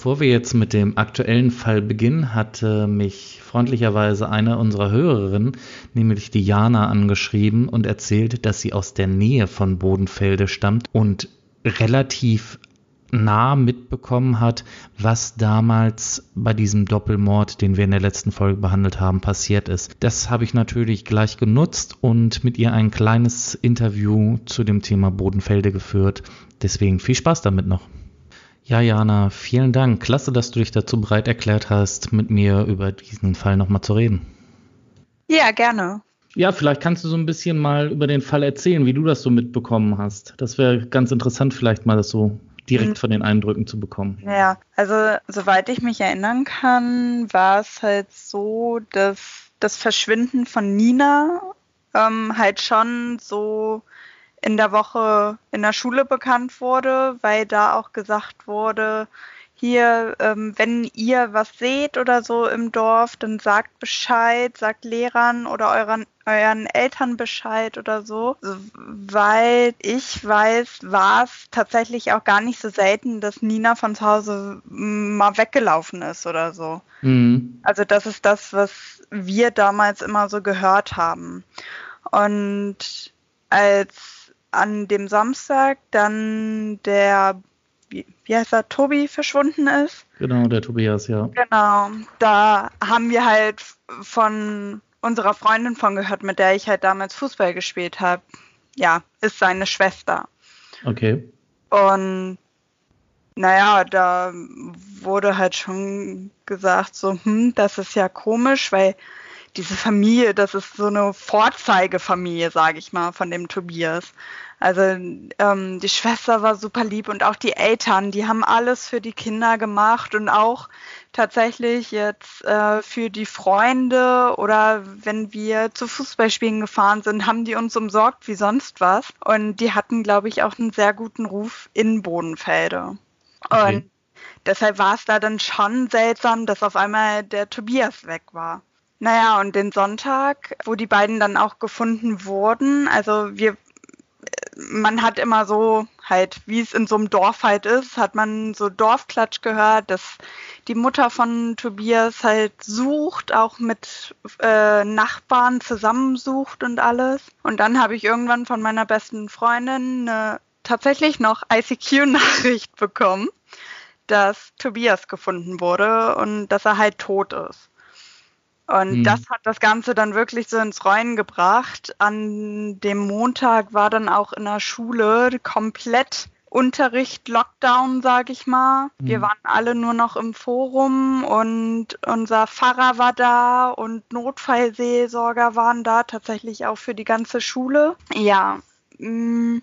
Bevor wir jetzt mit dem aktuellen Fall beginnen, hatte mich freundlicherweise eine unserer Hörerinnen, nämlich die Jana, angeschrieben und erzählt, dass sie aus der Nähe von Bodenfelde stammt und relativ nah mitbekommen hat, was damals bei diesem Doppelmord, den wir in der letzten Folge behandelt haben, passiert ist. Das habe ich natürlich gleich genutzt und mit ihr ein kleines Interview zu dem Thema Bodenfelde geführt. Deswegen viel Spaß damit noch. Ja, Jana, vielen Dank. Klasse, dass du dich dazu bereit erklärt hast, mit mir über diesen Fall nochmal zu reden. Ja, gerne. Ja, vielleicht kannst du so ein bisschen mal über den Fall erzählen, wie du das so mitbekommen hast. Das wäre ganz interessant, vielleicht mal das so direkt mhm. von den Eindrücken zu bekommen. Ja, also soweit ich mich erinnern kann, war es halt so, dass das Verschwinden von Nina ähm, halt schon so in der Woche in der Schule bekannt wurde, weil da auch gesagt wurde, hier, ähm, wenn ihr was seht oder so im Dorf, dann sagt Bescheid, sagt Lehrern oder euren, euren Eltern Bescheid oder so. Weil ich weiß, war es tatsächlich auch gar nicht so selten, dass Nina von zu Hause mal weggelaufen ist oder so. Mhm. Also das ist das, was wir damals immer so gehört haben. Und als an dem Samstag dann der, wie, heißt er, Tobi verschwunden ist. Genau, der Tobias, ja. Genau, da haben wir halt von unserer Freundin von gehört, mit der ich halt damals Fußball gespielt habe. Ja, ist seine Schwester. Okay. Und naja, da wurde halt schon gesagt, so, hm, das ist ja komisch, weil diese Familie, das ist so eine Vorzeigefamilie, sage ich mal, von dem Tobias. Also ähm, die Schwester war super lieb und auch die Eltern, die haben alles für die Kinder gemacht und auch tatsächlich jetzt äh, für die Freunde oder wenn wir zu Fußballspielen gefahren sind, haben die uns umsorgt wie sonst was. Und die hatten, glaube ich, auch einen sehr guten Ruf in Bodenfelde. Okay. Und deshalb war es da dann schon seltsam, dass auf einmal der Tobias weg war. Naja, und den Sonntag, wo die beiden dann auch gefunden wurden, also wir, man hat immer so halt, wie es in so einem Dorf halt ist, hat man so Dorfklatsch gehört, dass die Mutter von Tobias halt sucht, auch mit äh, Nachbarn zusammensucht und alles. Und dann habe ich irgendwann von meiner besten Freundin eine tatsächlich noch ICQ-Nachricht bekommen, dass Tobias gefunden wurde und dass er halt tot ist. Und mhm. das hat das Ganze dann wirklich so ins Rollen gebracht. An dem Montag war dann auch in der Schule komplett Unterricht, Lockdown, sag ich mal. Wir mhm. waren alle nur noch im Forum und unser Pfarrer war da und Notfallseelsorger waren da, tatsächlich auch für die ganze Schule. Ja, mm,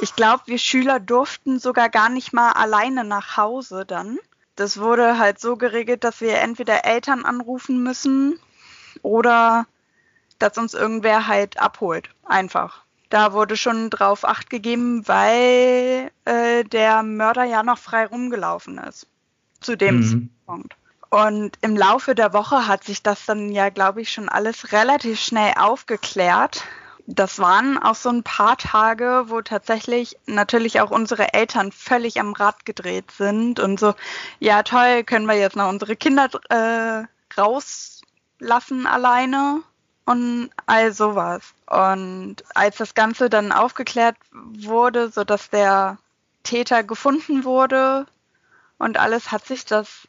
ich glaube, wir Schüler durften sogar gar nicht mal alleine nach Hause dann das wurde halt so geregelt, dass wir entweder Eltern anrufen müssen oder dass uns irgendwer halt abholt. Einfach. Da wurde schon drauf acht gegeben, weil äh, der Mörder ja noch frei rumgelaufen ist. Zu dem mhm. Zeitpunkt. Und im Laufe der Woche hat sich das dann ja, glaube ich, schon alles relativ schnell aufgeklärt das waren auch so ein paar Tage, wo tatsächlich natürlich auch unsere Eltern völlig am Rad gedreht sind und so, ja toll, können wir jetzt noch unsere Kinder äh, rauslassen alleine und all sowas. Und als das Ganze dann aufgeklärt wurde, so dass der Täter gefunden wurde und alles, hat sich das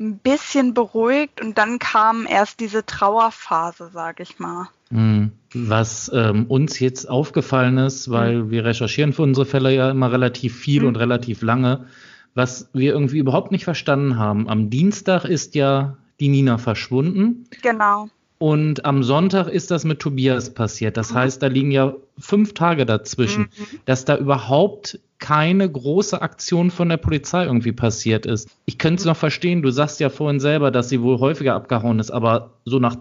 ein bisschen beruhigt und dann kam erst diese Trauerphase, sag ich mal. Mhm. Was ähm, uns jetzt aufgefallen ist, weil mhm. wir recherchieren für unsere Fälle ja immer relativ viel mhm. und relativ lange, was wir irgendwie überhaupt nicht verstanden haben. Am Dienstag ist ja die Nina verschwunden. Genau. Und am Sonntag ist das mit Tobias passiert. Das mhm. heißt, da liegen ja fünf Tage dazwischen, mhm. dass da überhaupt keine große Aktion von der Polizei irgendwie passiert ist. Ich könnte es noch verstehen, du sagst ja vorhin selber, dass sie wohl häufiger abgehauen ist, aber so nach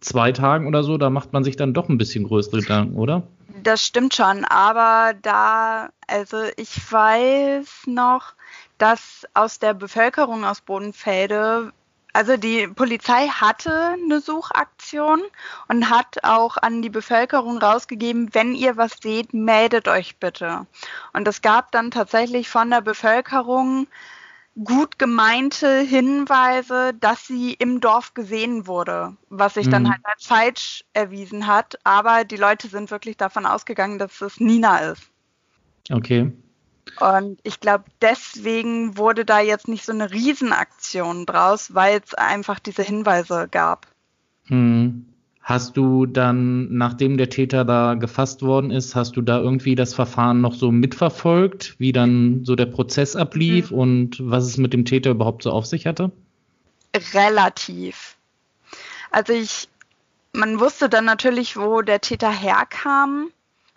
zwei Tagen oder so, da macht man sich dann doch ein bisschen größere Gedanken, oder? Das stimmt schon, aber da, also ich weiß noch, dass aus der Bevölkerung aus Bodenfelde, also die Polizei hatte eine Suchaktion und hat auch an die Bevölkerung rausgegeben, wenn ihr was seht, meldet euch bitte. Und es gab dann tatsächlich von der Bevölkerung gut gemeinte Hinweise, dass sie im Dorf gesehen wurde, was sich mhm. dann halt als falsch erwiesen hat. Aber die Leute sind wirklich davon ausgegangen, dass es Nina ist. Okay. Und ich glaube, deswegen wurde da jetzt nicht so eine Riesenaktion draus, weil es einfach diese Hinweise gab. Hm. Hast du dann, nachdem der Täter da gefasst worden ist, hast du da irgendwie das Verfahren noch so mitverfolgt, wie dann so der Prozess ablief mhm. und was es mit dem Täter überhaupt so auf sich hatte? Relativ. Also ich, man wusste dann natürlich, wo der Täter herkam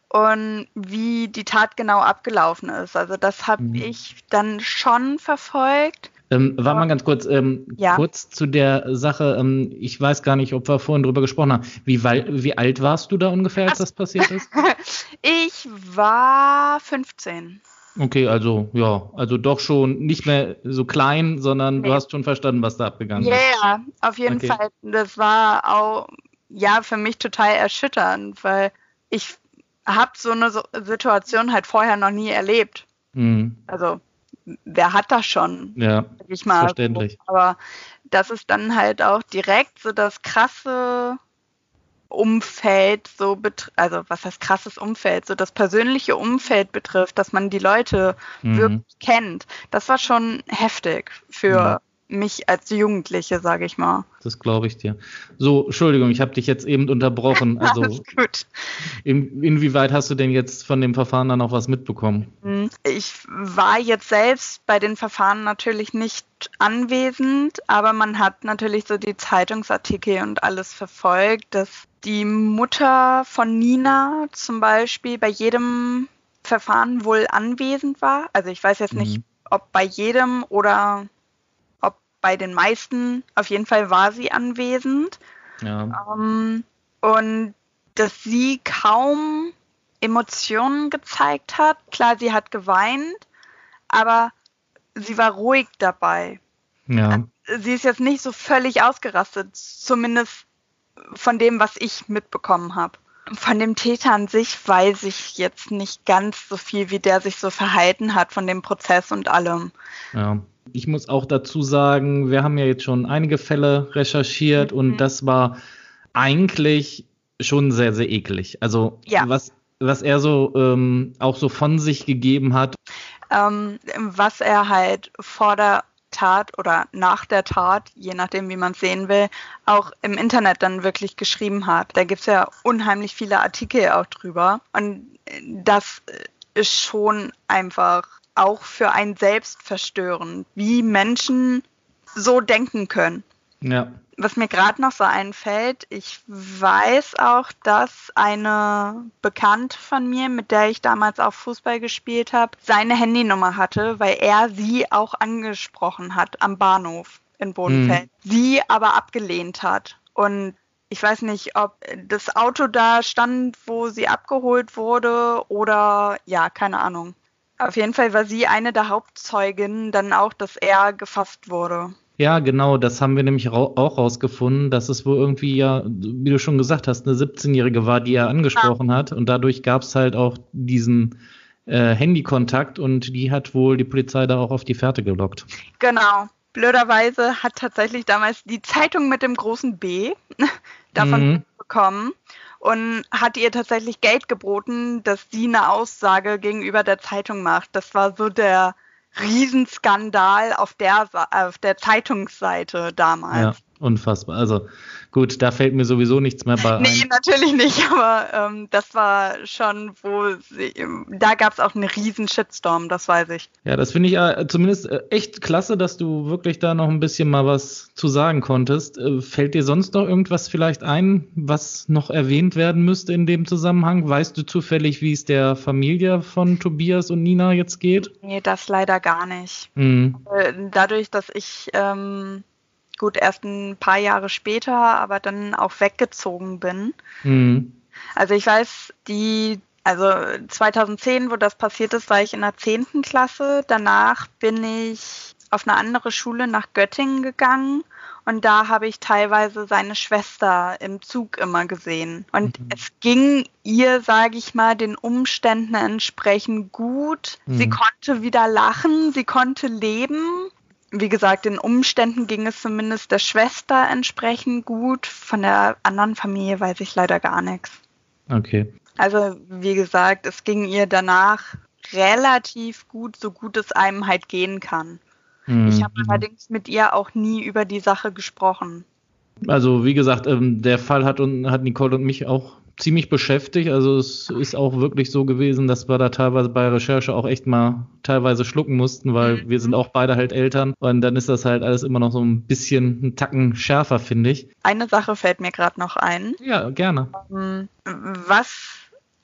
und wie die Tat genau abgelaufen ist. Also das habe mhm. ich dann schon verfolgt. Ähm, war mal ganz kurz, ähm, ja. kurz zu der Sache. Ähm, ich weiß gar nicht, ob wir vorhin drüber gesprochen haben. Wie, wie alt warst du da ungefähr, als das passiert ist? ich war 15. Okay, also ja, also doch schon nicht mehr so klein, sondern nee. du hast schon verstanden, was da abgegangen yeah, ist. Ja, auf jeden okay. Fall. Das war auch ja für mich total erschütternd, weil ich habe so eine Situation halt vorher noch nie erlebt. Mhm. Also wer hat das schon? Ja, ich mal. Verständlich. Aber das ist dann halt auch direkt so das krasse Umfeld so also was heißt krasses Umfeld, so das persönliche Umfeld betrifft, dass man die Leute mhm. wirklich kennt. Das war schon heftig für ja mich als Jugendliche, sage ich mal. Das glaube ich dir. So, Entschuldigung, ich habe dich jetzt eben unterbrochen. Also, Alles gut. In, inwieweit hast du denn jetzt von dem Verfahren dann auch was mitbekommen? Hm, ich war jetzt selbst bei den Verfahren natürlich nicht anwesend, aber man hat natürlich so die Zeitungsartikel und alles verfolgt, dass die Mutter von Nina zum Beispiel bei jedem Verfahren wohl anwesend war. Also ich weiß jetzt nicht, mhm. ob bei jedem oder bei den meisten, auf jeden Fall war sie anwesend. Ja. Ähm, und dass sie kaum Emotionen gezeigt hat. Klar, sie hat geweint, aber sie war ruhig dabei. Ja. Sie ist jetzt nicht so völlig ausgerastet, zumindest von dem, was ich mitbekommen habe. Von dem Täter an sich weiß ich jetzt nicht ganz so viel, wie der sich so verhalten hat von dem Prozess und allem. Ja. Ich muss auch dazu sagen, wir haben ja jetzt schon einige Fälle recherchiert mhm. und das war eigentlich schon sehr, sehr eklig. Also ja. was, was er so ähm, auch so von sich gegeben hat. Ähm, was er halt vor der Tat oder nach der Tat, je nachdem, wie man es sehen will, auch im Internet dann wirklich geschrieben hat. Da gibt es ja unheimlich viele Artikel auch drüber. Und das ist schon einfach auch für einen selbst verstören, wie Menschen so denken können. Ja. Was mir gerade noch so einfällt, ich weiß auch, dass eine Bekannte von mir, mit der ich damals auch Fußball gespielt habe, seine Handynummer hatte, weil er sie auch angesprochen hat am Bahnhof in Bodenfeld. Mhm. Sie aber abgelehnt hat. Und ich weiß nicht, ob das Auto da stand, wo sie abgeholt wurde oder ja, keine Ahnung. Auf jeden Fall war sie eine der Hauptzeuginnen dann auch, dass er gefasst wurde. Ja, genau, das haben wir nämlich ra auch rausgefunden, dass es wohl irgendwie ja, wie du schon gesagt hast, eine 17-Jährige war, die er angesprochen ja. hat. Und dadurch gab es halt auch diesen äh, Handykontakt und die hat wohl die Polizei da auch auf die Fährte gelockt. Genau. Blöderweise hat tatsächlich damals die Zeitung mit dem großen B davon mhm. bekommen und hat ihr tatsächlich Geld geboten, dass sie eine Aussage gegenüber der Zeitung macht. Das war so der Riesenskandal auf der, auf der Zeitungsseite damals. Unfassbar. Also Gut, da fällt mir sowieso nichts mehr bei. Nee, natürlich nicht, aber ähm, das war schon, wo sie, da gab es auch einen riesen Shitstorm, das weiß ich. Ja, das finde ich äh, zumindest äh, echt klasse, dass du wirklich da noch ein bisschen mal was zu sagen konntest. Äh, fällt dir sonst noch irgendwas vielleicht ein, was noch erwähnt werden müsste in dem Zusammenhang? Weißt du zufällig, wie es der Familie von Tobias und Nina jetzt geht? Nee, das leider gar nicht. Mhm. Äh, dadurch, dass ich ähm, gut erst ein paar Jahre später, aber dann auch weggezogen bin. Mhm. Also ich weiß, die, also 2010, wo das passiert ist, war ich in der 10. Klasse. Danach bin ich auf eine andere Schule nach Göttingen gegangen und da habe ich teilweise seine Schwester im Zug immer gesehen. Und mhm. es ging ihr, sage ich mal, den Umständen entsprechend gut. Mhm. Sie konnte wieder lachen, sie konnte leben wie gesagt, den Umständen ging es zumindest der Schwester entsprechend gut. Von der anderen Familie weiß ich leider gar nichts. Okay. Also, wie gesagt, es ging ihr danach relativ gut, so gut es einem halt gehen kann. Mhm. Ich habe allerdings mit ihr auch nie über die Sache gesprochen. Also, wie gesagt, ähm, der Fall hat, hat Nicole und mich auch ziemlich beschäftigt. Also es ist auch wirklich so gewesen, dass wir da teilweise bei Recherche auch echt mal teilweise schlucken mussten, weil mhm. wir sind auch beide halt Eltern und dann ist das halt alles immer noch so ein bisschen einen Tacken schärfer, finde ich. Eine Sache fällt mir gerade noch ein. Ja, gerne. Ähm, was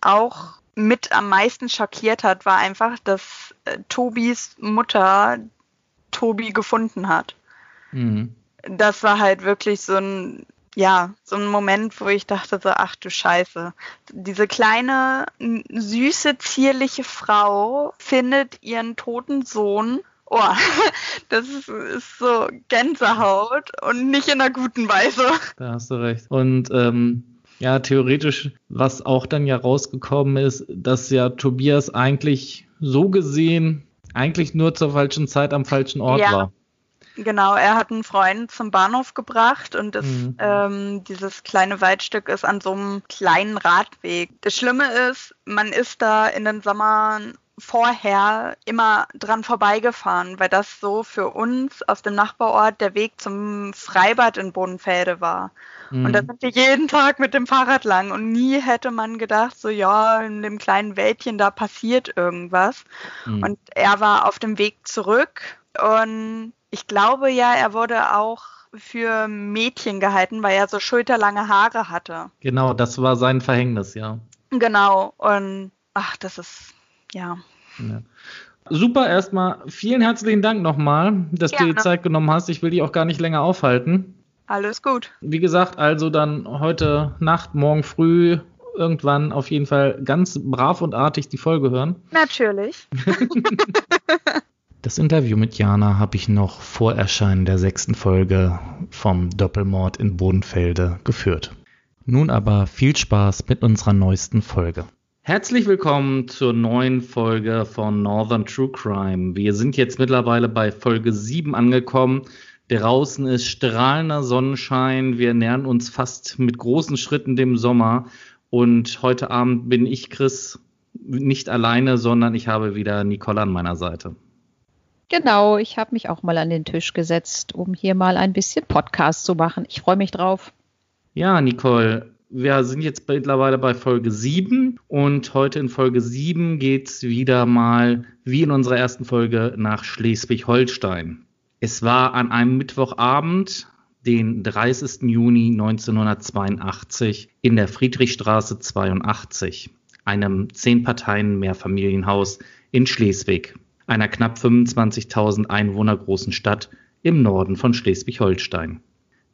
auch mit am meisten schockiert hat, war einfach, dass äh, Tobis Mutter Tobi gefunden hat. Mhm. Das war halt wirklich so ein ja, so ein Moment, wo ich dachte so, ach du Scheiße. Diese kleine, süße, zierliche Frau findet ihren toten Sohn. Oh, das ist, ist so Gänsehaut und nicht in einer guten Weise. Da hast du recht. Und ähm, ja, theoretisch, was auch dann ja rausgekommen ist, dass ja Tobias eigentlich so gesehen eigentlich nur zur falschen Zeit am falschen Ort ja. war. Genau, er hat einen Freund zum Bahnhof gebracht und das, mhm. ähm, dieses kleine Waldstück ist an so einem kleinen Radweg. Das Schlimme ist, man ist da in den Sommern vorher immer dran vorbeigefahren, weil das so für uns aus dem Nachbarort der Weg zum Freibad in Bodenfelde war. Mhm. Und da sind wir jeden Tag mit dem Fahrrad lang und nie hätte man gedacht, so ja, in dem kleinen Wäldchen da passiert irgendwas. Mhm. Und er war auf dem Weg zurück und ich glaube ja, er wurde auch für Mädchen gehalten, weil er so schulterlange Haare hatte. Genau, das war sein Verhängnis, ja. Genau, und ach, das ist, ja. ja. Super, erstmal vielen herzlichen Dank nochmal, dass Gerne. du dir Zeit genommen hast. Ich will dich auch gar nicht länger aufhalten. Alles gut. Wie gesagt, also dann heute Nacht, morgen früh irgendwann auf jeden Fall ganz brav und artig die Folge hören. Natürlich. Das Interview mit Jana habe ich noch vor Erscheinen der sechsten Folge vom Doppelmord in Bodenfelde geführt. Nun aber viel Spaß mit unserer neuesten Folge. Herzlich willkommen zur neuen Folge von Northern True Crime. Wir sind jetzt mittlerweile bei Folge 7 angekommen. Draußen ist strahlender Sonnenschein. Wir nähern uns fast mit großen Schritten dem Sommer. Und heute Abend bin ich, Chris, nicht alleine, sondern ich habe wieder Nicole an meiner Seite. Genau, ich habe mich auch mal an den Tisch gesetzt, um hier mal ein bisschen Podcast zu machen. Ich freue mich drauf. Ja, Nicole, wir sind jetzt mittlerweile bei Folge 7 und heute in Folge 7 geht es wieder mal, wie in unserer ersten Folge, nach Schleswig-Holstein. Es war an einem Mittwochabend, den 30. Juni 1982, in der Friedrichstraße 82, einem Zehn-Parteien-Mehrfamilienhaus in Schleswig einer knapp 25.000 Einwohner großen Stadt im Norden von Schleswig-Holstein.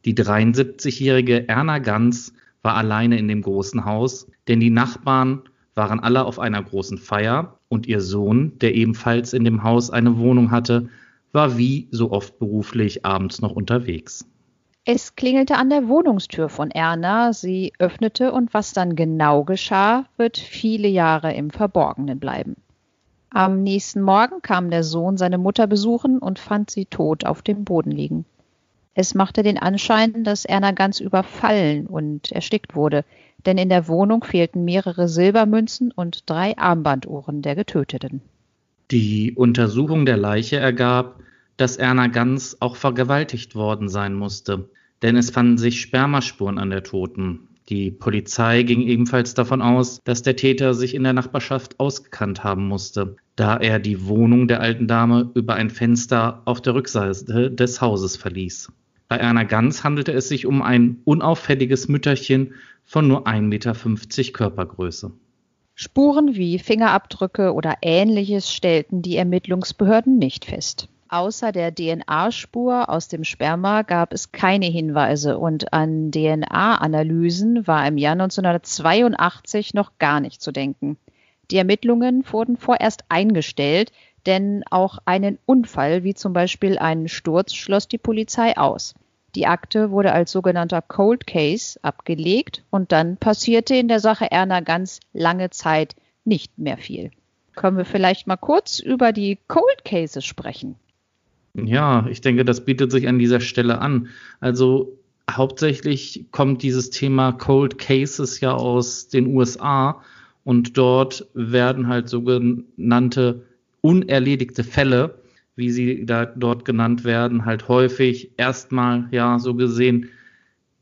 Die 73-jährige Erna Ganz war alleine in dem großen Haus, denn die Nachbarn waren alle auf einer großen Feier und ihr Sohn, der ebenfalls in dem Haus eine Wohnung hatte, war wie so oft beruflich abends noch unterwegs. Es klingelte an der Wohnungstür von Erna, sie öffnete und was dann genau geschah, wird viele Jahre im Verborgenen bleiben. Am nächsten Morgen kam der Sohn seine Mutter besuchen und fand sie tot auf dem Boden liegen. Es machte den Anschein, dass Erna ganz überfallen und erstickt wurde, denn in der Wohnung fehlten mehrere Silbermünzen und drei Armbanduhren der Getöteten. Die Untersuchung der Leiche ergab, dass Erna Ganz auch vergewaltigt worden sein musste, denn es fanden sich Spermaspuren an der Toten. Die Polizei ging ebenfalls davon aus, dass der Täter sich in der Nachbarschaft ausgekannt haben musste, da er die Wohnung der alten Dame über ein Fenster auf der Rückseite des Hauses verließ. Bei Erna Ganz handelte es sich um ein unauffälliges Mütterchen von nur 1,50 Meter Körpergröße. Spuren wie Fingerabdrücke oder ähnliches stellten die Ermittlungsbehörden nicht fest. Außer der DNA-Spur aus dem Sperma gab es keine Hinweise und an DNA-Analysen war im Jahr 1982 noch gar nicht zu denken. Die Ermittlungen wurden vorerst eingestellt, denn auch einen Unfall wie zum Beispiel einen Sturz schloss die Polizei aus. Die Akte wurde als sogenannter Cold Case abgelegt und dann passierte in der Sache Erna ganz lange Zeit nicht mehr viel. Können wir vielleicht mal kurz über die Cold Cases sprechen? Ja, ich denke, das bietet sich an dieser Stelle an. Also hauptsächlich kommt dieses Thema Cold Cases ja aus den USA und dort werden halt sogenannte unerledigte Fälle, wie sie da dort genannt werden, halt häufig erstmal ja so gesehen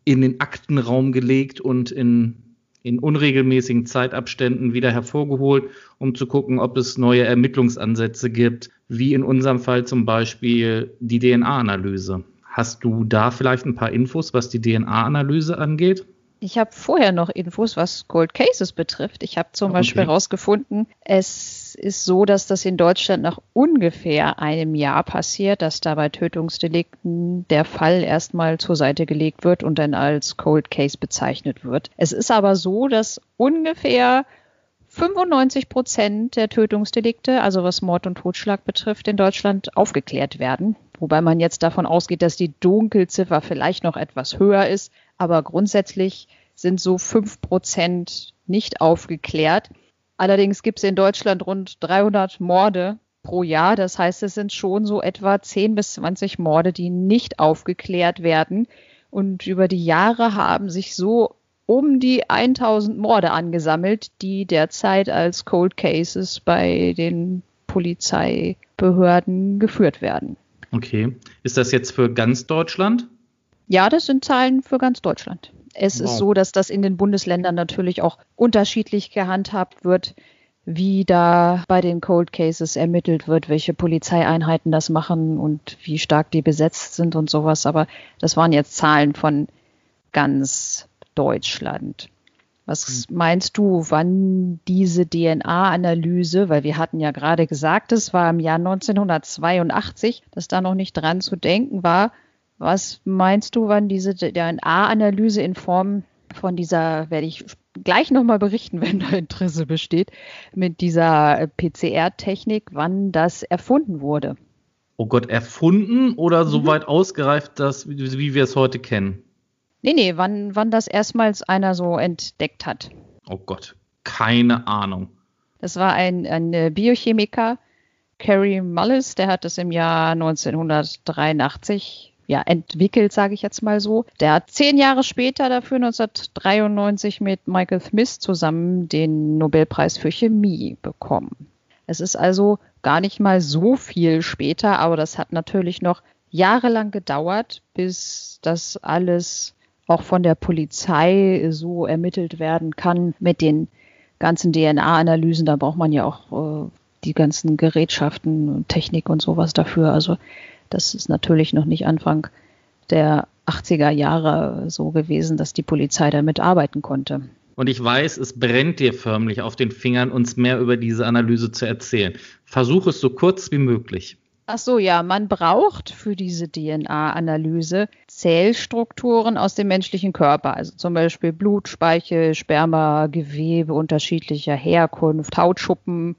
in den Aktenraum gelegt und in in unregelmäßigen Zeitabständen wieder hervorgeholt, um zu gucken, ob es neue Ermittlungsansätze gibt, wie in unserem Fall zum Beispiel die DNA-Analyse. Hast du da vielleicht ein paar Infos, was die DNA-Analyse angeht? Ich habe vorher noch Infos, was Cold Cases betrifft. Ich habe zum okay. Beispiel herausgefunden, es ist so, dass das in Deutschland nach ungefähr einem Jahr passiert, dass da bei Tötungsdelikten der Fall erstmal zur Seite gelegt wird und dann als Cold Case bezeichnet wird. Es ist aber so, dass ungefähr 95 Prozent der Tötungsdelikte, also was Mord und Totschlag betrifft, in Deutschland aufgeklärt werden. Wobei man jetzt davon ausgeht, dass die Dunkelziffer vielleicht noch etwas höher ist aber grundsätzlich sind so fünf Prozent nicht aufgeklärt. Allerdings gibt es in Deutschland rund 300 Morde pro Jahr. Das heißt, es sind schon so etwa 10 bis 20 Morde, die nicht aufgeklärt werden. Und über die Jahre haben sich so um die 1000 Morde angesammelt, die derzeit als Cold Cases bei den Polizeibehörden geführt werden. Okay. Ist das jetzt für ganz Deutschland? Ja, das sind Zahlen für ganz Deutschland. Es wow. ist so, dass das in den Bundesländern natürlich auch unterschiedlich gehandhabt wird, wie da bei den Cold Cases ermittelt wird, welche Polizeieinheiten das machen und wie stark die besetzt sind und sowas. Aber das waren jetzt Zahlen von ganz Deutschland. Was hm. meinst du, wann diese DNA-Analyse, weil wir hatten ja gerade gesagt, es war im Jahr 1982, dass da noch nicht dran zu denken war, was meinst du, wann diese DNA-Analyse in Form von dieser, werde ich gleich nochmal berichten, wenn da Interesse besteht, mit dieser PCR-Technik, wann das erfunden wurde? Oh Gott, erfunden oder so mhm. weit ausgereift, dass, wie, wir es heute kennen? Nee, nee, wann, wann das erstmals einer so entdeckt hat. Oh Gott, keine Ahnung. Das war ein, ein Biochemiker, Kerry Mullis, der hat das im Jahr 1983 ja, entwickelt, sage ich jetzt mal so. Der hat zehn Jahre später dafür 1993 mit Michael Smith zusammen den Nobelpreis für Chemie bekommen. Es ist also gar nicht mal so viel später, aber das hat natürlich noch jahrelang gedauert, bis das alles auch von der Polizei so ermittelt werden kann mit den ganzen DNA-Analysen. Da braucht man ja auch äh, die ganzen Gerätschaften und Technik und sowas dafür. Also das ist natürlich noch nicht Anfang der 80er Jahre so gewesen, dass die Polizei damit arbeiten konnte. Und ich weiß, es brennt dir förmlich auf den Fingern, uns mehr über diese Analyse zu erzählen. Versuch es so kurz wie möglich. Ach so, ja, man braucht für diese DNA-Analyse Zellstrukturen aus dem menschlichen Körper, also zum Beispiel Blut, Speichel, Sperma, Gewebe unterschiedlicher Herkunft, Hautschuppen,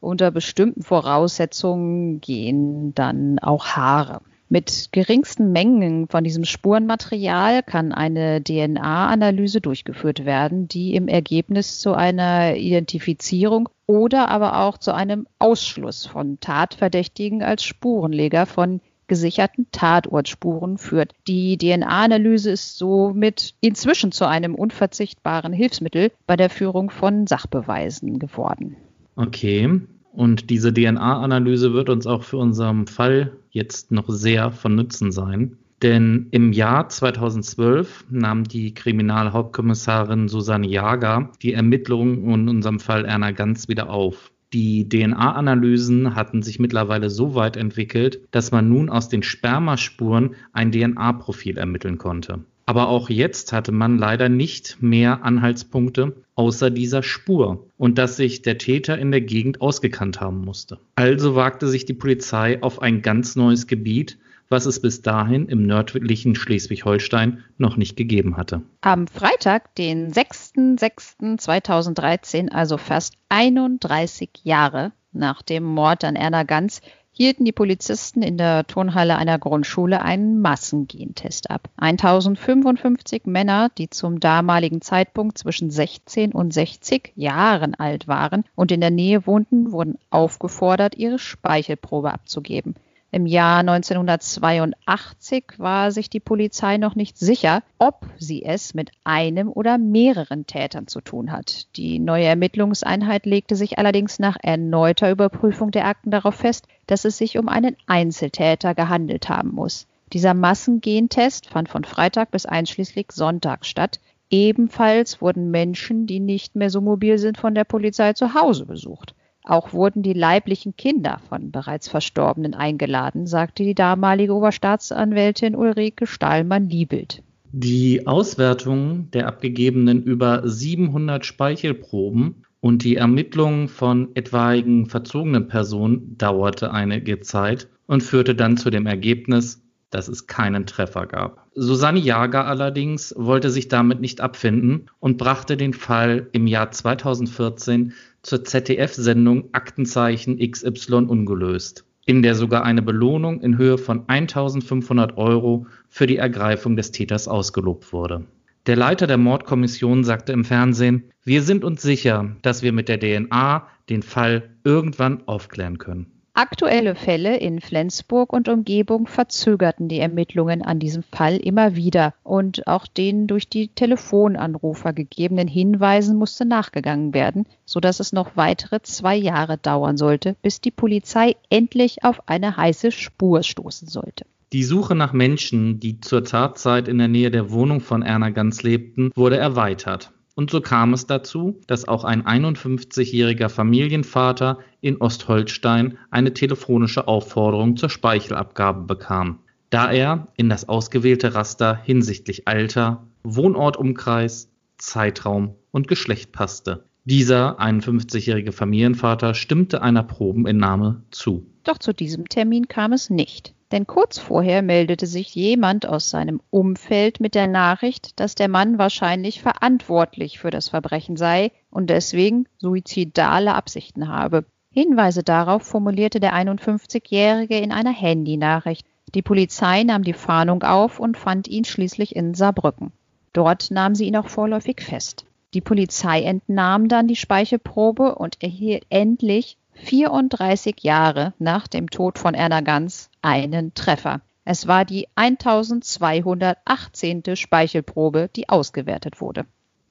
unter bestimmten Voraussetzungen gehen dann auch Haare. Mit geringsten Mengen von diesem Spurenmaterial kann eine DNA-Analyse durchgeführt werden, die im Ergebnis zu einer Identifizierung oder aber auch zu einem Ausschluss von Tatverdächtigen als Spurenleger von gesicherten Tatortspuren führt. Die DNA-Analyse ist somit inzwischen zu einem unverzichtbaren Hilfsmittel bei der Führung von Sachbeweisen geworden. Okay. Und diese DNA-Analyse wird uns auch für unseren Fall jetzt noch sehr von Nutzen sein. Denn im Jahr 2012 nahm die Kriminalhauptkommissarin Susanne Jager die Ermittlungen in unserem Fall Erna Ganz wieder auf. Die DNA-Analysen hatten sich mittlerweile so weit entwickelt, dass man nun aus den Spermaspuren ein DNA-Profil ermitteln konnte. Aber auch jetzt hatte man leider nicht mehr Anhaltspunkte außer dieser Spur und dass sich der Täter in der Gegend ausgekannt haben musste. Also wagte sich die Polizei auf ein ganz neues Gebiet, was es bis dahin im nördlichen Schleswig-Holstein noch nicht gegeben hatte. Am Freitag, den 6.6.2013, also fast 31 Jahre nach dem Mord an Erna Ganz, hielten die Polizisten in der Turnhalle einer Grundschule einen Massengentest ab. 1055 Männer, die zum damaligen Zeitpunkt zwischen 16 und 60 Jahren alt waren und in der Nähe wohnten, wurden aufgefordert, ihre Speichelprobe abzugeben. Im Jahr 1982 war sich die Polizei noch nicht sicher, ob sie es mit einem oder mehreren Tätern zu tun hat. Die neue Ermittlungseinheit legte sich allerdings nach erneuter Überprüfung der Akten darauf fest, dass es sich um einen Einzeltäter gehandelt haben muss. Dieser Massengentest fand von Freitag bis einschließlich Sonntag statt. Ebenfalls wurden Menschen, die nicht mehr so mobil sind, von der Polizei zu Hause besucht. Auch wurden die leiblichen Kinder von bereits Verstorbenen eingeladen, sagte die damalige Oberstaatsanwältin Ulrike Stahlmann-Liebelt. Die Auswertung der abgegebenen über 700 Speichelproben und die Ermittlung von etwaigen verzogenen Personen dauerte einige Zeit und führte dann zu dem Ergebnis, dass es keinen Treffer gab. Susanne Jager allerdings wollte sich damit nicht abfinden und brachte den Fall im Jahr 2014 zur ZDF-Sendung Aktenzeichen XY ungelöst, in der sogar eine Belohnung in Höhe von 1500 Euro für die Ergreifung des Täters ausgelobt wurde. Der Leiter der Mordkommission sagte im Fernsehen, wir sind uns sicher, dass wir mit der DNA den Fall irgendwann aufklären können. Aktuelle Fälle in Flensburg und Umgebung verzögerten die Ermittlungen an diesem Fall immer wieder und auch den durch die Telefonanrufer gegebenen Hinweisen musste nachgegangen werden, sodass es noch weitere zwei Jahre dauern sollte, bis die Polizei endlich auf eine heiße Spur stoßen sollte. Die Suche nach Menschen, die zur Tatzeit in der Nähe der Wohnung von Erna Ganz lebten, wurde erweitert. Und so kam es dazu, dass auch ein 51-jähriger Familienvater in Ostholstein eine telefonische Aufforderung zur Speichelabgabe bekam, da er in das ausgewählte Raster hinsichtlich Alter, Wohnortumkreis, Zeitraum und Geschlecht passte. Dieser 51-jährige Familienvater stimmte einer Probenentnahme zu. Doch zu diesem Termin kam es nicht. Denn kurz vorher meldete sich jemand aus seinem Umfeld mit der Nachricht, dass der Mann wahrscheinlich verantwortlich für das Verbrechen sei und deswegen suizidale Absichten habe. Hinweise darauf formulierte der 51-Jährige in einer Handynachricht. Die Polizei nahm die Fahndung auf und fand ihn schließlich in Saarbrücken. Dort nahm sie ihn auch vorläufig fest. Die Polizei entnahm dann die Speichelprobe und erhielt endlich 34 Jahre nach dem Tod von Erna Ganz einen Treffer. Es war die 1218. Speichelprobe, die ausgewertet wurde.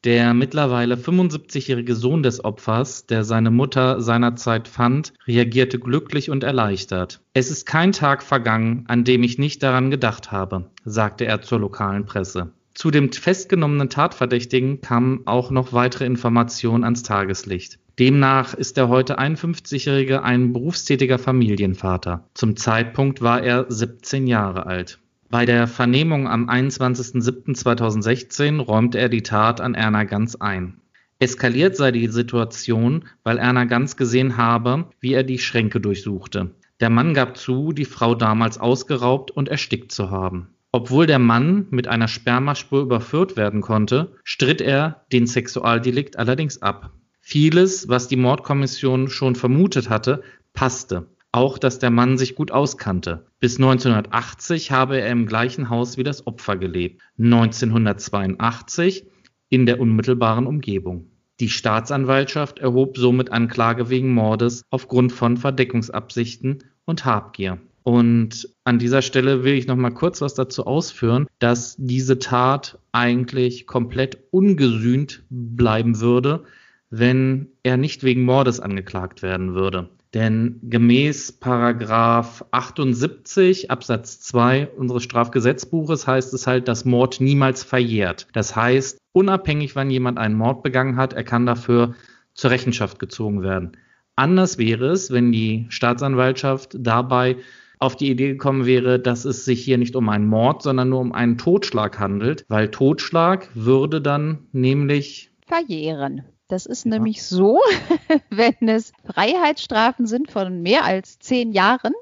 Der mittlerweile 75-jährige Sohn des Opfers, der seine Mutter seinerzeit fand, reagierte glücklich und erleichtert. Es ist kein Tag vergangen, an dem ich nicht daran gedacht habe, sagte er zur lokalen Presse. Zu dem festgenommenen Tatverdächtigen kamen auch noch weitere Informationen ans Tageslicht. Demnach ist der heute 51-Jährige ein berufstätiger Familienvater. Zum Zeitpunkt war er 17 Jahre alt. Bei der Vernehmung am 21.07.2016 räumte er die Tat an Erna Ganz ein. Eskaliert sei die Situation, weil Erna Ganz gesehen habe, wie er die Schränke durchsuchte. Der Mann gab zu, die Frau damals ausgeraubt und erstickt zu haben. Obwohl der Mann mit einer Spermaspur überführt werden konnte, stritt er den Sexualdelikt allerdings ab. Vieles, was die Mordkommission schon vermutet hatte, passte. Auch, dass der Mann sich gut auskannte. Bis 1980 habe er im gleichen Haus wie das Opfer gelebt. 1982 in der unmittelbaren Umgebung. Die Staatsanwaltschaft erhob somit Anklage wegen Mordes aufgrund von Verdeckungsabsichten und Habgier. Und an dieser Stelle will ich noch mal kurz was dazu ausführen, dass diese Tat eigentlich komplett ungesühnt bleiben würde, wenn er nicht wegen Mordes angeklagt werden würde. Denn gemäß Paragraph 78 Absatz 2 unseres Strafgesetzbuches heißt es halt, dass Mord niemals verjährt. Das heißt, unabhängig wann jemand einen Mord begangen hat, er kann dafür zur Rechenschaft gezogen werden. Anders wäre es, wenn die Staatsanwaltschaft dabei auf die Idee gekommen wäre, dass es sich hier nicht um einen Mord, sondern nur um einen Totschlag handelt, weil Totschlag würde dann nämlich verjähren. Das ist ja. nämlich so, wenn es Freiheitsstrafen sind von mehr als zehn Jahren,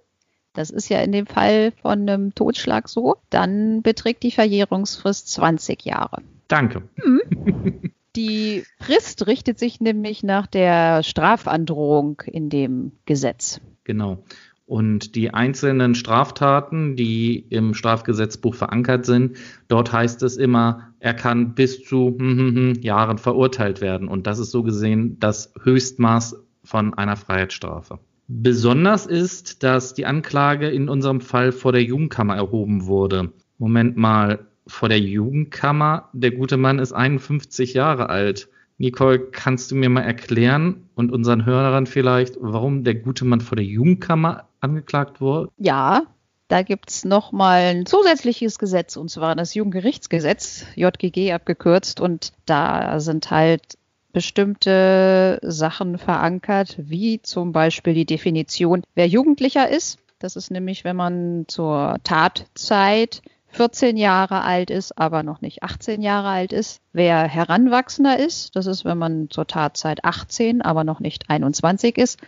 das ist ja in dem Fall von einem Totschlag so, dann beträgt die Verjährungsfrist 20 Jahre. Danke. Mhm. Die Frist richtet sich nämlich nach der Strafandrohung in dem Gesetz. Genau. Und die einzelnen Straftaten, die im Strafgesetzbuch verankert sind, dort heißt es immer, er kann bis zu hm, hm, hm, Jahren verurteilt werden. Und das ist so gesehen das Höchstmaß von einer Freiheitsstrafe. Besonders ist, dass die Anklage in unserem Fall vor der Jugendkammer erhoben wurde. Moment mal, vor der Jugendkammer? Der gute Mann ist 51 Jahre alt. Nicole, kannst du mir mal erklären und unseren Hörern vielleicht, warum der gute Mann vor der Jugendkammer angeklagt wurde? Ja, da gibt es nochmal ein zusätzliches Gesetz, und zwar das Jugendgerichtsgesetz, JGG abgekürzt. Und da sind halt bestimmte Sachen verankert, wie zum Beispiel die Definition, wer Jugendlicher ist. Das ist nämlich, wenn man zur Tatzeit 14 Jahre alt ist, aber noch nicht 18 Jahre alt ist. Wer Heranwachsender ist, das ist, wenn man zur Tatzeit 18, aber noch nicht 21 ist.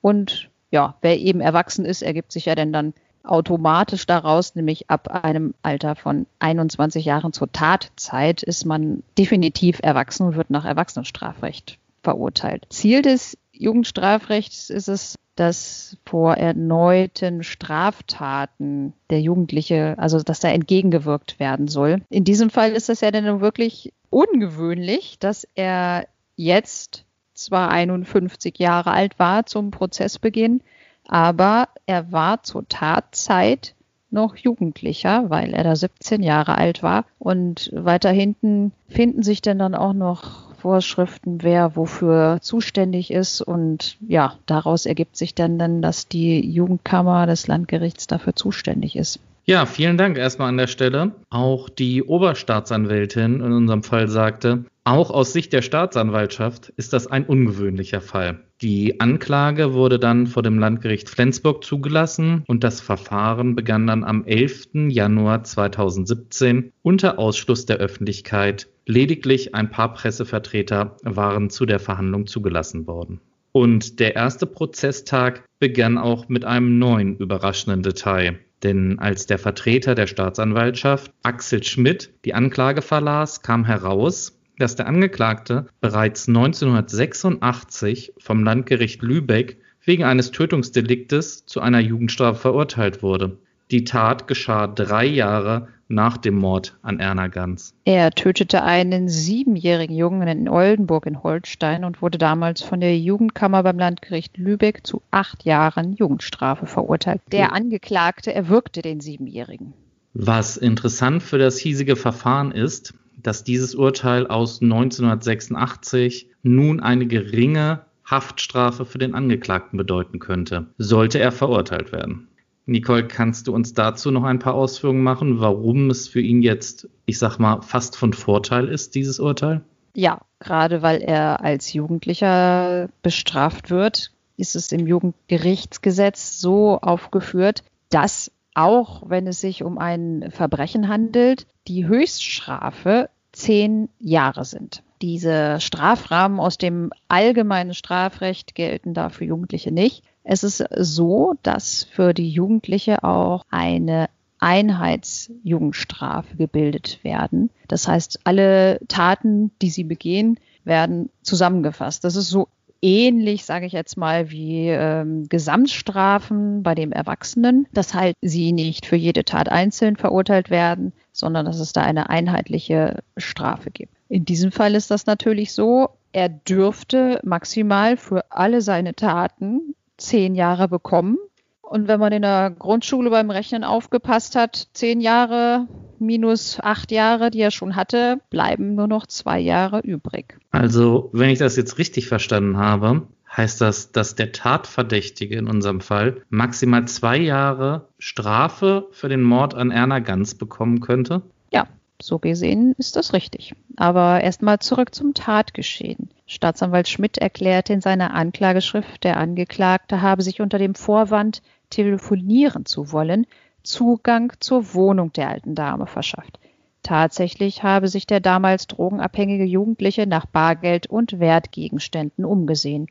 Und ja, wer eben erwachsen ist, ergibt sich ja denn dann automatisch daraus, nämlich ab einem Alter von 21 Jahren zur Tatzeit ist man definitiv erwachsen und wird nach Erwachsenenstrafrecht verurteilt. Ziel des Jugendstrafrechts ist es, dass vor erneuten Straftaten der Jugendliche, also dass da entgegengewirkt werden soll. In diesem Fall ist es ja dann wirklich ungewöhnlich, dass er jetzt zwar 51 Jahre alt war zum Prozessbeginn, aber er war zur Tatzeit noch Jugendlicher, weil er da 17 Jahre alt war. Und weiter hinten finden sich denn dann auch noch Vorschriften, wer wofür zuständig ist. Und ja, daraus ergibt sich dann, dann, dass die Jugendkammer des Landgerichts dafür zuständig ist. Ja, vielen Dank erstmal an der Stelle. Auch die Oberstaatsanwältin in unserem Fall sagte, auch aus Sicht der Staatsanwaltschaft ist das ein ungewöhnlicher Fall. Die Anklage wurde dann vor dem Landgericht Flensburg zugelassen und das Verfahren begann dann am 11. Januar 2017 unter Ausschluss der Öffentlichkeit. Lediglich ein paar Pressevertreter waren zu der Verhandlung zugelassen worden. Und der erste Prozesstag begann auch mit einem neuen überraschenden Detail. Denn als der Vertreter der Staatsanwaltschaft, Axel Schmidt, die Anklage verlas, kam heraus, dass der Angeklagte bereits 1986 vom Landgericht Lübeck wegen eines Tötungsdeliktes zu einer Jugendstrafe verurteilt wurde. Die Tat geschah drei Jahre nach dem Mord an Erna Ganz. Er tötete einen siebenjährigen Jungen in Oldenburg in Holstein und wurde damals von der Jugendkammer beim Landgericht Lübeck zu acht Jahren Jugendstrafe verurteilt. Der Angeklagte erwürgte den Siebenjährigen. Was interessant für das hiesige Verfahren ist, dass dieses Urteil aus 1986 nun eine geringe Haftstrafe für den Angeklagten bedeuten könnte, sollte er verurteilt werden. Nicole, kannst du uns dazu noch ein paar Ausführungen machen, warum es für ihn jetzt, ich sag mal, fast von Vorteil ist, dieses Urteil? Ja, gerade weil er als Jugendlicher bestraft wird, ist es im Jugendgerichtsgesetz so aufgeführt, dass auch wenn es sich um ein Verbrechen handelt, die Höchststrafe zehn Jahre sind. Diese Strafrahmen aus dem allgemeinen Strafrecht gelten da für Jugendliche nicht. Es ist so, dass für die Jugendliche auch eine Einheitsjugendstrafe gebildet werden. Das heißt, alle Taten, die sie begehen, werden zusammengefasst. Das ist so ähnlich, sage ich jetzt mal, wie ähm, Gesamtstrafen bei dem Erwachsenen, dass halt sie nicht für jede Tat einzeln verurteilt werden, sondern dass es da eine einheitliche Strafe gibt. In diesem Fall ist das natürlich so, er dürfte maximal für alle seine Taten zehn Jahre bekommen. Und wenn man in der Grundschule beim Rechnen aufgepasst hat, zehn Jahre minus acht Jahre, die er schon hatte, bleiben nur noch zwei Jahre übrig. Also, wenn ich das jetzt richtig verstanden habe, heißt das, dass der Tatverdächtige in unserem Fall maximal zwei Jahre Strafe für den Mord an Erna Ganz bekommen könnte? Ja, so gesehen ist das richtig. Aber erstmal zurück zum Tatgeschehen. Staatsanwalt Schmidt erklärte in seiner Anklageschrift, der Angeklagte habe sich unter dem Vorwand, telefonieren zu wollen, Zugang zur Wohnung der alten Dame verschafft. Tatsächlich habe sich der damals drogenabhängige Jugendliche nach Bargeld und Wertgegenständen umgesehen.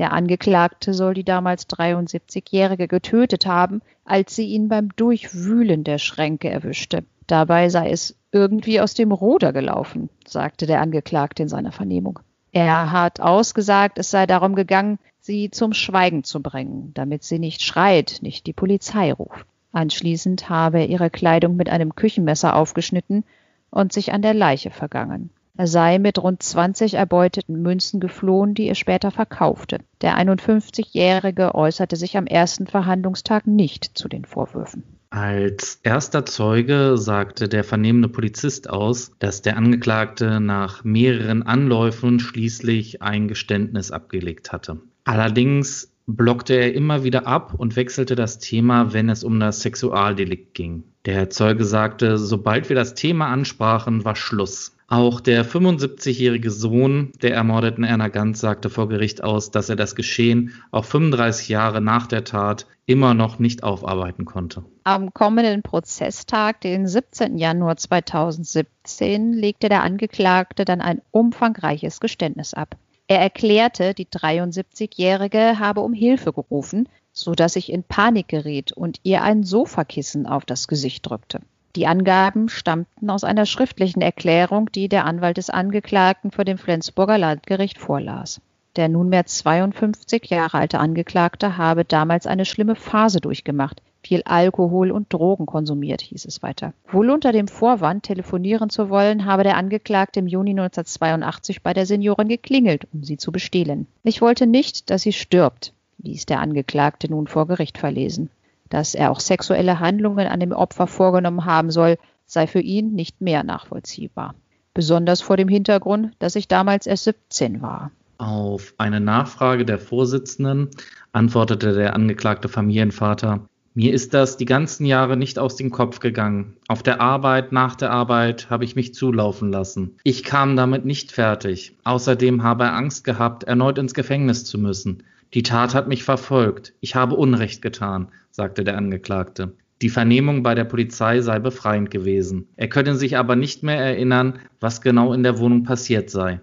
Der Angeklagte soll die damals 73-Jährige getötet haben, als sie ihn beim Durchwühlen der Schränke erwischte. Dabei sei es irgendwie aus dem Ruder gelaufen, sagte der Angeklagte in seiner Vernehmung. Er hat ausgesagt, es sei darum gegangen, sie zum Schweigen zu bringen, damit sie nicht schreit, nicht die Polizei ruft. Anschließend habe er ihre Kleidung mit einem Küchenmesser aufgeschnitten und sich an der Leiche vergangen. Er sei mit rund 20 erbeuteten Münzen geflohen, die er später verkaufte. Der 51-Jährige äußerte sich am ersten Verhandlungstag nicht zu den Vorwürfen. Als erster Zeuge sagte der vernehmende Polizist aus, dass der Angeklagte nach mehreren Anläufen schließlich ein Geständnis abgelegt hatte. Allerdings blockte er immer wieder ab und wechselte das Thema, wenn es um das Sexualdelikt ging. Der Zeuge sagte, sobald wir das Thema ansprachen, war Schluss. Auch der 75-jährige Sohn der ermordeten Erna Ganz sagte vor Gericht aus, dass er das Geschehen auch 35 Jahre nach der Tat immer noch nicht aufarbeiten konnte. Am kommenden Prozesstag, den 17. Januar 2017, legte der Angeklagte dann ein umfangreiches Geständnis ab. Er erklärte, die 73-Jährige habe um Hilfe gerufen, sodass ich in Panik geriet und ihr ein Sofakissen auf das Gesicht drückte. Die Angaben stammten aus einer schriftlichen Erklärung, die der Anwalt des Angeklagten vor dem Flensburger Landgericht vorlas. Der nunmehr 52 Jahre alte Angeklagte habe damals eine schlimme Phase durchgemacht, viel Alkohol und Drogen konsumiert, hieß es weiter. Wohl unter dem Vorwand, telefonieren zu wollen, habe der Angeklagte im Juni 1982 bei der Seniorin geklingelt, um sie zu bestehlen. Ich wollte nicht, dass sie stirbt, ließ der Angeklagte nun vor Gericht verlesen dass er auch sexuelle Handlungen an dem Opfer vorgenommen haben soll, sei für ihn nicht mehr nachvollziehbar. Besonders vor dem Hintergrund, dass ich damals erst 17 war. Auf eine Nachfrage der Vorsitzenden antwortete der angeklagte Familienvater, mir ist das die ganzen Jahre nicht aus dem Kopf gegangen. Auf der Arbeit, nach der Arbeit habe ich mich zulaufen lassen. Ich kam damit nicht fertig. Außerdem habe er Angst gehabt, erneut ins Gefängnis zu müssen. Die Tat hat mich verfolgt. Ich habe Unrecht getan, sagte der Angeklagte. Die Vernehmung bei der Polizei sei befreiend gewesen. Er könne sich aber nicht mehr erinnern, was genau in der Wohnung passiert sei.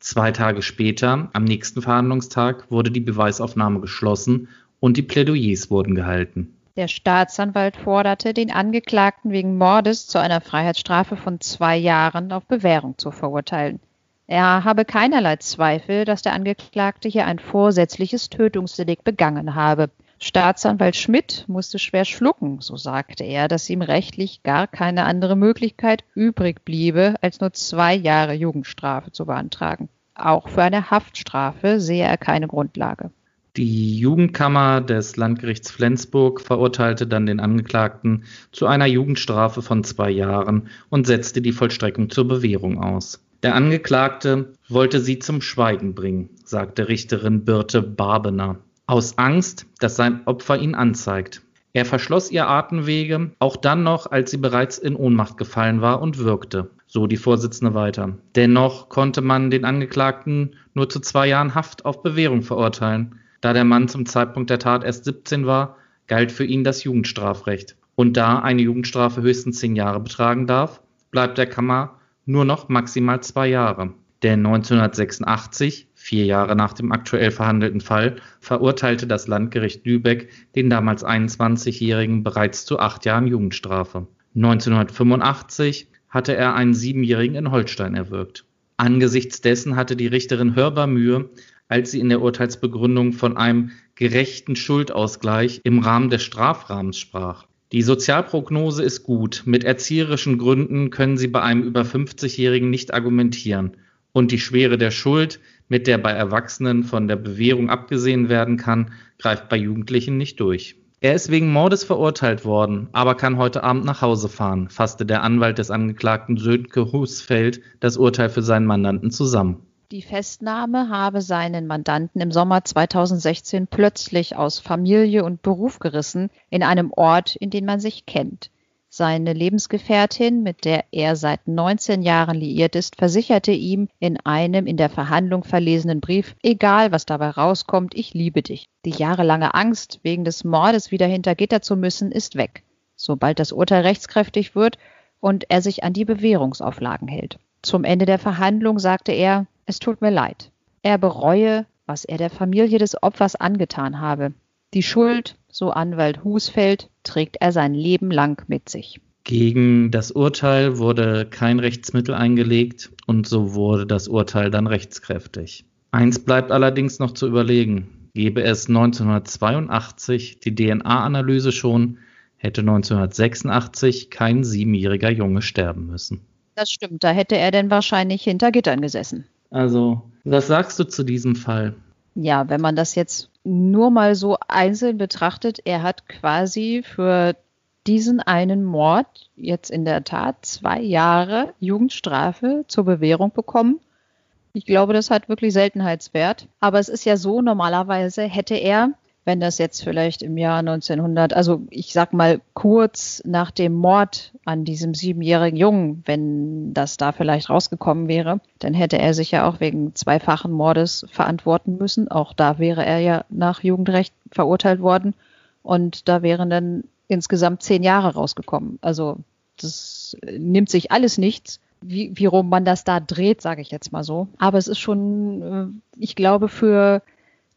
Zwei Tage später, am nächsten Verhandlungstag, wurde die Beweisaufnahme geschlossen und die Plädoyers wurden gehalten. Der Staatsanwalt forderte, den Angeklagten wegen Mordes zu einer Freiheitsstrafe von zwei Jahren auf Bewährung zu verurteilen. Er habe keinerlei Zweifel, dass der Angeklagte hier ein vorsätzliches Tötungsdelikt begangen habe. Staatsanwalt Schmidt musste schwer schlucken, so sagte er, dass ihm rechtlich gar keine andere Möglichkeit übrig bliebe, als nur zwei Jahre Jugendstrafe zu beantragen. Auch für eine Haftstrafe sehe er keine Grundlage. Die Jugendkammer des Landgerichts Flensburg verurteilte dann den Angeklagten zu einer Jugendstrafe von zwei Jahren und setzte die Vollstreckung zur Bewährung aus. Der Angeklagte wollte sie zum Schweigen bringen, sagte Richterin Birte Barbener, aus Angst, dass sein Opfer ihn anzeigt. Er verschloss ihr Atemwege, auch dann noch, als sie bereits in Ohnmacht gefallen war und wirkte, so die Vorsitzende weiter. Dennoch konnte man den Angeklagten nur zu zwei Jahren Haft auf Bewährung verurteilen. Da der Mann zum Zeitpunkt der Tat erst 17 war, galt für ihn das Jugendstrafrecht. Und da eine Jugendstrafe höchstens zehn Jahre betragen darf, bleibt der Kammer nur noch maximal zwei Jahre. Denn 1986, vier Jahre nach dem aktuell verhandelten Fall, verurteilte das Landgericht Lübeck den damals 21-Jährigen bereits zu acht Jahren Jugendstrafe. 1985 hatte er einen Siebenjährigen in Holstein erwürgt. Angesichts dessen hatte die Richterin hörbar Mühe, als sie in der Urteilsbegründung von einem gerechten Schuldausgleich im Rahmen des Strafrahmens sprach. Die Sozialprognose ist gut. Mit erzieherischen Gründen können Sie bei einem über 50-Jährigen nicht argumentieren. Und die Schwere der Schuld, mit der bei Erwachsenen von der Bewährung abgesehen werden kann, greift bei Jugendlichen nicht durch. Er ist wegen Mordes verurteilt worden, aber kann heute Abend nach Hause fahren, fasste der Anwalt des Angeklagten Sönke Husfeld das Urteil für seinen Mandanten zusammen. Die Festnahme habe seinen Mandanten im Sommer 2016 plötzlich aus Familie und Beruf gerissen, in einem Ort, in den man sich kennt. Seine Lebensgefährtin, mit der er seit 19 Jahren liiert ist, versicherte ihm in einem in der Verhandlung verlesenen Brief, egal was dabei rauskommt, ich liebe dich. Die jahrelange Angst, wegen des Mordes wieder hinter Gitter zu müssen, ist weg, sobald das Urteil rechtskräftig wird und er sich an die Bewährungsauflagen hält. Zum Ende der Verhandlung sagte er, es tut mir leid. Er bereue, was er der Familie des Opfers angetan habe. Die Schuld, so Anwalt Husfeld, trägt er sein Leben lang mit sich. Gegen das Urteil wurde kein Rechtsmittel eingelegt und so wurde das Urteil dann rechtskräftig. Eins bleibt allerdings noch zu überlegen. Gäbe es 1982 die DNA-Analyse schon, hätte 1986 kein siebenjähriger Junge sterben müssen. Das stimmt, da hätte er denn wahrscheinlich hinter Gittern gesessen. Also, was sagst du zu diesem Fall? Ja, wenn man das jetzt nur mal so einzeln betrachtet, er hat quasi für diesen einen Mord jetzt in der Tat zwei Jahre Jugendstrafe zur Bewährung bekommen. Ich glaube, das hat wirklich Seltenheitswert. Aber es ist ja so, normalerweise hätte er wenn das jetzt vielleicht im Jahr 1900, also ich sag mal kurz nach dem Mord an diesem siebenjährigen Jungen, wenn das da vielleicht rausgekommen wäre, dann hätte er sich ja auch wegen zweifachen Mordes verantworten müssen. Auch da wäre er ja nach Jugendrecht verurteilt worden und da wären dann insgesamt zehn Jahre rausgekommen. Also das nimmt sich alles nichts wie, wie rum man das da dreht, sage ich jetzt mal so. Aber es ist schon, äh, ich glaube, für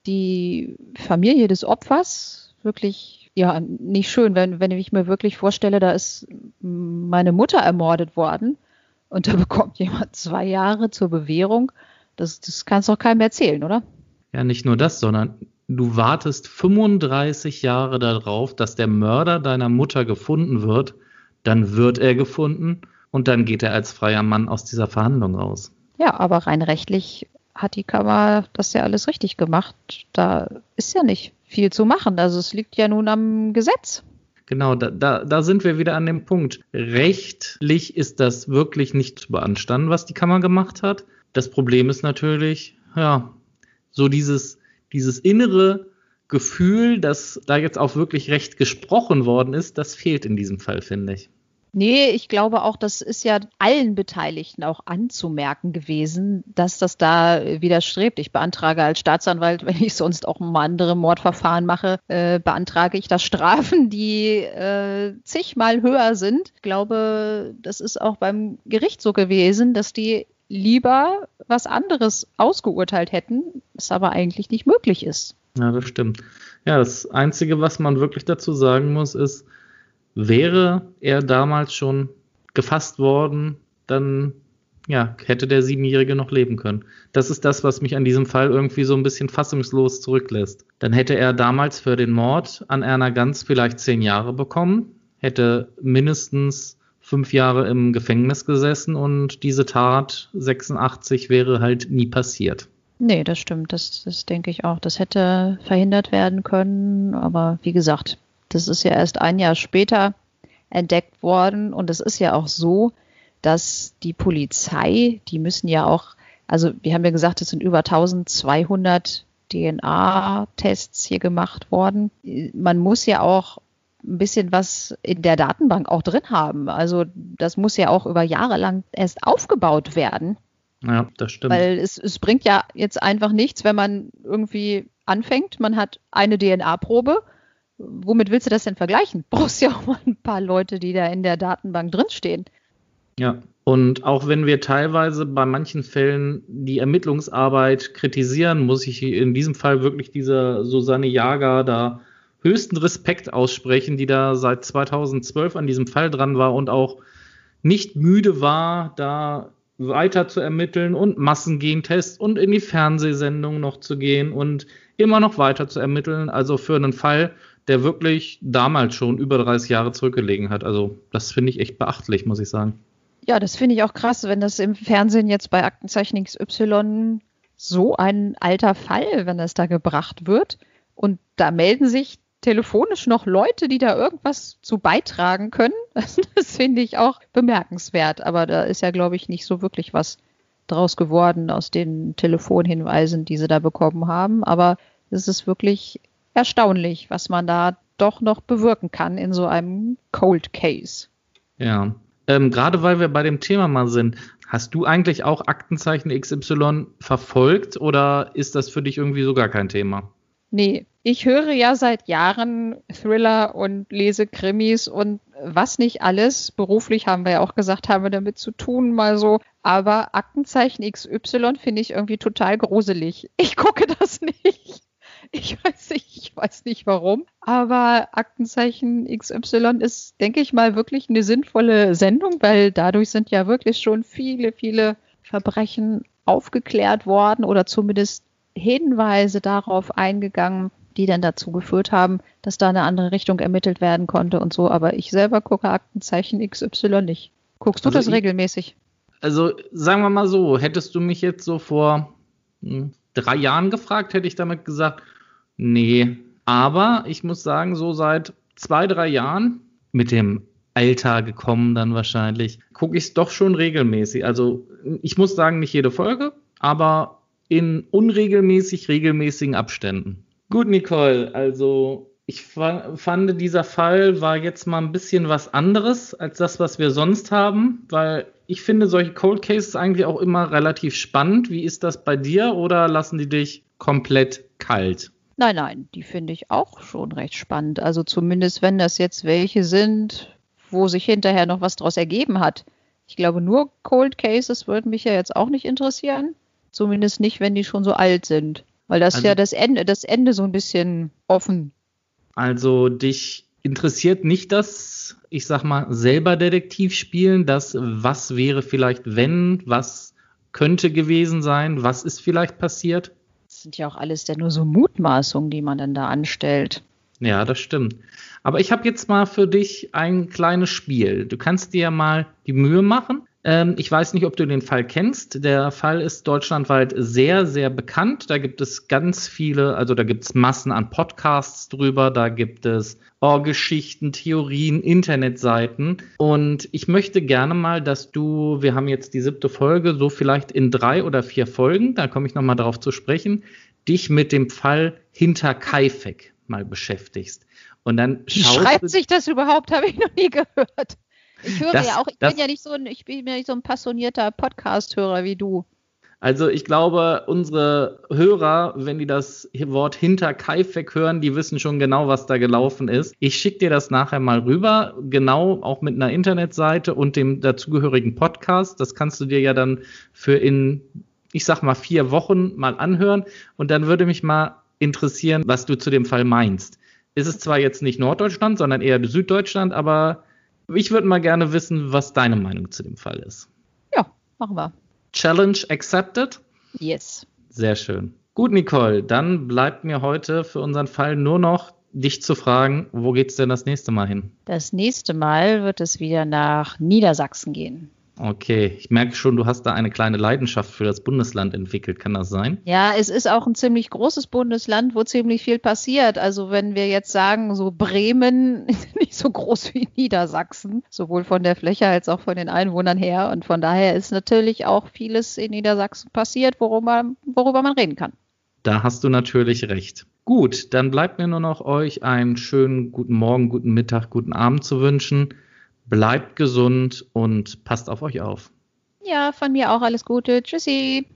die Familie des Opfers wirklich ja nicht schön, wenn, wenn ich mir wirklich vorstelle, da ist meine Mutter ermordet worden und da bekommt jemand zwei Jahre zur Bewährung. Das, das kannst doch keinem erzählen, oder? Ja, nicht nur das, sondern du wartest 35 Jahre darauf, dass der Mörder deiner Mutter gefunden wird. Dann wird er gefunden und dann geht er als freier Mann aus dieser Verhandlung raus. Ja, aber rein rechtlich hat die Kammer das ja alles richtig gemacht. Da ist ja nicht viel zu machen. Also es liegt ja nun am Gesetz. Genau, da, da, da sind wir wieder an dem Punkt. Rechtlich ist das wirklich nicht zu beanstanden, was die Kammer gemacht hat. Das Problem ist natürlich, ja, so dieses, dieses innere Gefühl, dass da jetzt auch wirklich recht gesprochen worden ist, das fehlt in diesem Fall, finde ich. Nee, ich glaube auch, das ist ja allen Beteiligten auch anzumerken gewesen, dass das da widerstrebt. Ich beantrage als Staatsanwalt, wenn ich sonst auch mal andere Mordverfahren mache, äh, beantrage ich da Strafen, die äh, zigmal höher sind. Ich glaube, das ist auch beim Gericht so gewesen, dass die lieber was anderes ausgeurteilt hätten, was aber eigentlich nicht möglich ist. Ja, das stimmt. Ja, das Einzige, was man wirklich dazu sagen muss, ist, Wäre er damals schon gefasst worden, dann ja, hätte der Siebenjährige noch leben können. Das ist das, was mich an diesem Fall irgendwie so ein bisschen fassungslos zurücklässt. Dann hätte er damals für den Mord an Erna Ganz vielleicht zehn Jahre bekommen, hätte mindestens fünf Jahre im Gefängnis gesessen und diese Tat 86 wäre halt nie passiert. Nee, das stimmt. Das, das denke ich auch. Das hätte verhindert werden können. Aber wie gesagt, das ist ja erst ein Jahr später entdeckt worden und es ist ja auch so, dass die Polizei, die müssen ja auch, also wir haben ja gesagt, es sind über 1200 DNA-Tests hier gemacht worden. Man muss ja auch ein bisschen was in der Datenbank auch drin haben. Also das muss ja auch über Jahre lang erst aufgebaut werden. Ja, das stimmt. Weil es, es bringt ja jetzt einfach nichts, wenn man irgendwie anfängt, man hat eine DNA-Probe womit willst du das denn vergleichen? Brauchst ja auch mal ein paar Leute, die da in der Datenbank drinstehen. Ja, und auch wenn wir teilweise bei manchen Fällen die Ermittlungsarbeit kritisieren, muss ich in diesem Fall wirklich dieser Susanne Jager da höchsten Respekt aussprechen, die da seit 2012 an diesem Fall dran war und auch nicht müde war, da weiter zu ermitteln und Massengentests und in die Fernsehsendung noch zu gehen und immer noch weiter zu ermitteln. Also für einen Fall, der wirklich damals schon über 30 Jahre zurückgelegen hat. Also das finde ich echt beachtlich, muss ich sagen. Ja, das finde ich auch krass, wenn das im Fernsehen jetzt bei Aktenzeichen XY so ein alter Fall, wenn das da gebracht wird. Und da melden sich telefonisch noch Leute, die da irgendwas zu beitragen können. Das finde ich auch bemerkenswert. Aber da ist ja, glaube ich, nicht so wirklich was draus geworden aus den Telefonhinweisen, die sie da bekommen haben. Aber es ist wirklich erstaunlich, was man da doch noch bewirken kann in so einem Cold Case. Ja, ähm, gerade weil wir bei dem Thema mal sind, hast du eigentlich auch Aktenzeichen XY verfolgt oder ist das für dich irgendwie so gar kein Thema? Nee, ich höre ja seit Jahren Thriller und lese Krimis und was nicht alles. Beruflich haben wir ja auch gesagt, haben wir damit zu tun, mal so. Aber Aktenzeichen XY finde ich irgendwie total gruselig. Ich gucke das nicht. Ich weiß nicht, ich weiß nicht warum. Aber Aktenzeichen XY ist, denke ich mal, wirklich eine sinnvolle Sendung, weil dadurch sind ja wirklich schon viele, viele Verbrechen aufgeklärt worden oder zumindest Hinweise darauf eingegangen, die dann dazu geführt haben, dass da eine andere Richtung ermittelt werden konnte und so. Aber ich selber gucke Aktenzeichen XY nicht. Guckst du also das ich, regelmäßig? Also sagen wir mal so, hättest du mich jetzt so vor hm, drei Jahren gefragt, hätte ich damit gesagt, nee. Aber ich muss sagen, so seit zwei, drei Jahren mit dem Alter gekommen dann wahrscheinlich, gucke ich es doch schon regelmäßig. Also ich muss sagen, nicht jede Folge, aber in unregelmäßig regelmäßigen Abständen. Gut, Nicole, also ich fand, dieser Fall war jetzt mal ein bisschen was anderes als das, was wir sonst haben, weil ich finde solche Cold Cases eigentlich auch immer relativ spannend. Wie ist das bei dir oder lassen die dich komplett kalt? Nein, nein, die finde ich auch schon recht spannend. Also zumindest, wenn das jetzt welche sind, wo sich hinterher noch was draus ergeben hat. Ich glaube, nur Cold Cases würden mich ja jetzt auch nicht interessieren. Zumindest nicht, wenn die schon so alt sind. Weil das also, ja das Ende, das Ende so ein bisschen offen. Also dich interessiert nicht das, ich sag mal, selber Detektiv spielen, das was wäre vielleicht wenn, was könnte gewesen sein, was ist vielleicht passiert? Das sind ja auch alles ja nur so Mutmaßungen, die man dann da anstellt. Ja, das stimmt. Aber ich habe jetzt mal für dich ein kleines Spiel. Du kannst dir mal die Mühe machen. Ähm, ich weiß nicht, ob du den Fall kennst. Der Fall ist deutschlandweit sehr, sehr bekannt. Da gibt es ganz viele, also da gibt es Massen an Podcasts drüber, da gibt es Geschichten, Theorien, Internetseiten. Und ich möchte gerne mal, dass du, wir haben jetzt die siebte Folge, so vielleicht in drei oder vier Folgen, da komme ich nochmal darauf zu sprechen, dich mit dem Fall hinter Kaifek mal beschäftigst. Und dann schaust Schreibt sich das überhaupt? Habe ich noch nie gehört. Ich höre das, ja auch, ich das, bin ja nicht so ein, ich bin ja nicht so ein passionierter Podcast-Hörer wie du. Also ich glaube, unsere Hörer, wenn die das Wort hinter Kaifek hören, die wissen schon genau, was da gelaufen ist. Ich schicke dir das nachher mal rüber, genau auch mit einer Internetseite und dem dazugehörigen Podcast. Das kannst du dir ja dann für in, ich sag mal, vier Wochen mal anhören. Und dann würde mich mal interessieren, was du zu dem Fall meinst. Ist es zwar jetzt nicht Norddeutschland, sondern eher Süddeutschland, aber ich würde mal gerne wissen, was deine Meinung zu dem Fall ist. Ja, machen wir. Challenge accepted? Yes. Sehr schön. Gut, Nicole, dann bleibt mir heute für unseren Fall nur noch dich zu fragen, wo geht's denn das nächste Mal hin? Das nächste Mal wird es wieder nach Niedersachsen gehen. Okay, ich merke schon, du hast da eine kleine Leidenschaft für das Bundesland entwickelt. Kann das sein? Ja, es ist auch ein ziemlich großes Bundesland, wo ziemlich viel passiert. Also wenn wir jetzt sagen, so Bremen ist nicht so groß wie Niedersachsen, sowohl von der Fläche als auch von den Einwohnern her. Und von daher ist natürlich auch vieles in Niedersachsen passiert, worüber, worüber man reden kann. Da hast du natürlich recht. Gut, dann bleibt mir nur noch euch einen schönen guten Morgen, guten Mittag, guten Abend zu wünschen. Bleibt gesund und passt auf euch auf. Ja, von mir auch alles Gute. Tschüssi.